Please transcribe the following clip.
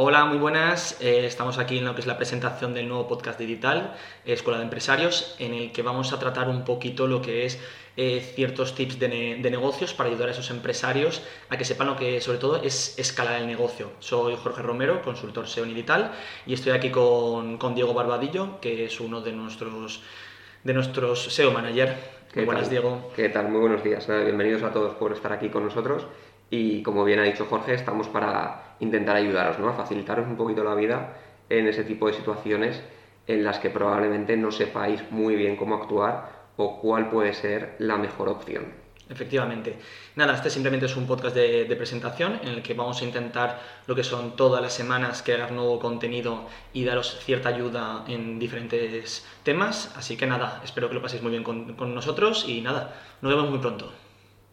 Hola, muy buenas. Eh, estamos aquí en lo que es la presentación del nuevo podcast digital, Escuela de Empresarios, en el que vamos a tratar un poquito lo que es eh, ciertos tips de, negocios para ayudar a esos empresarios a que sepan lo que sobre todo es escalar el negocio. Soy Jorge Romero, consultor SEO digital, y estoy aquí con, Diego Barbadillo, que es uno de nuestros, de nuestros SEO manager. ¿Qué buenas, Diego. ¿Qué tal? Muy buenos días. bienvenidos a todos por estar aquí con nosotros y como bien ha dicho Jorge, estamos para intentar ayudaros, ¿no? a facilitaros un poquito la vida en ese tipo de situaciones en las que probablemente no sepáis muy bien cómo actuar o cuál puede ser la mejor opción. Efectivamente. Nada, este simplemente es un podcast de, presentación en el que vamos a intentar lo que son todas las semanas crear nuevo contenido y daros cierta ayuda en diferentes temas. Así que nada, espero que lo paséis muy bien con, con nosotros y nada, nos vemos muy pronto.